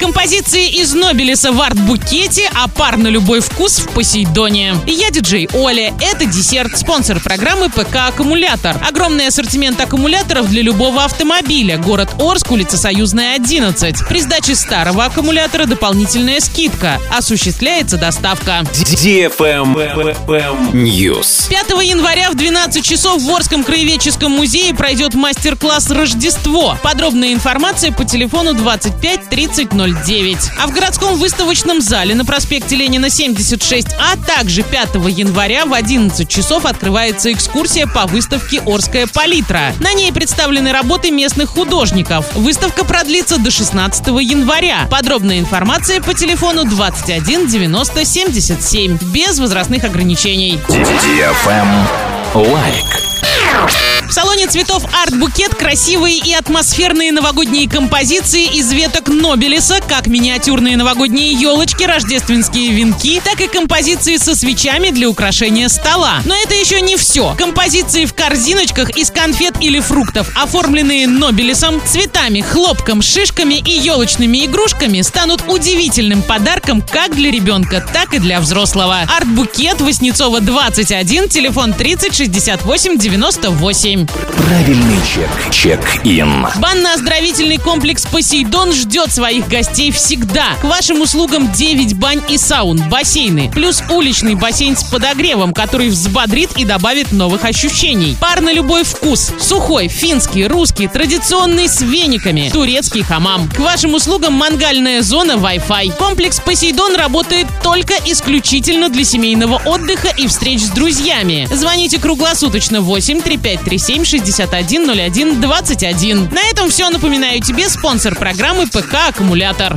Композиции из Нобелеса в арт-букете, а пар на любой вкус в Посейдоне. Я диджей Оля. Это десерт, спонсор программы ПК «Аккумулятор». Огромный ассортимент аккумуляторов для любого автомобиля. Город Орск, улица Союзная, 11. При сдаче старого аккумулятора дополнительная скидка. Осуществляется доставка. News. 5 января в 12 часов в Орском краеведческом музее пройдет мастер-класс «Рождество». Подробная информация по телефону 25 30 09. А в городском выставочном зале на проспекте Ленина 76, а также 5 января в 11 часов открывается экскурсия по выставке «Орская палитра». На ней представлены работы местных художников. Выставка продлится до 16 января. Подробная информация по телефону 21 90 77 без возрастных ограничений. Лайк. В салоне цветов «Арт-букет» красивые и атмосферные новогодние композиции из веток нобилиса, как миниатюрные новогодние елочки, рождественские венки, так и композиции со свечами для украшения стола. Но это еще не все. Композиции в корзиночках из конфет или фруктов, оформленные нобилисом, цветами, хлопком, шишками и елочными игрушками, станут удивительным подарком как для ребенка, так и для взрослого. «Арт-букет» Васнецова 21, телефон 30 68 98. Правильный чек. Чек-ин. Банно-оздоровительный комплекс «Посейдон» ждет своих гостей всегда. К вашим услугам 9 бань и саун, бассейны, плюс уличный бассейн с подогревом, который взбодрит и добавит новых ощущений. Пар на любой вкус. Сухой, финский, русский, традиционный с вениками, турецкий хамам. К вашим услугам мангальная зона Wi-Fi. Комплекс «Посейдон» работает только исключительно для семейного отдыха и встреч с друзьями. Звоните круглосуточно 8 3537 61 01 21. На этом все. Напоминаю тебе спонсор программы ПК «Аккумулятор».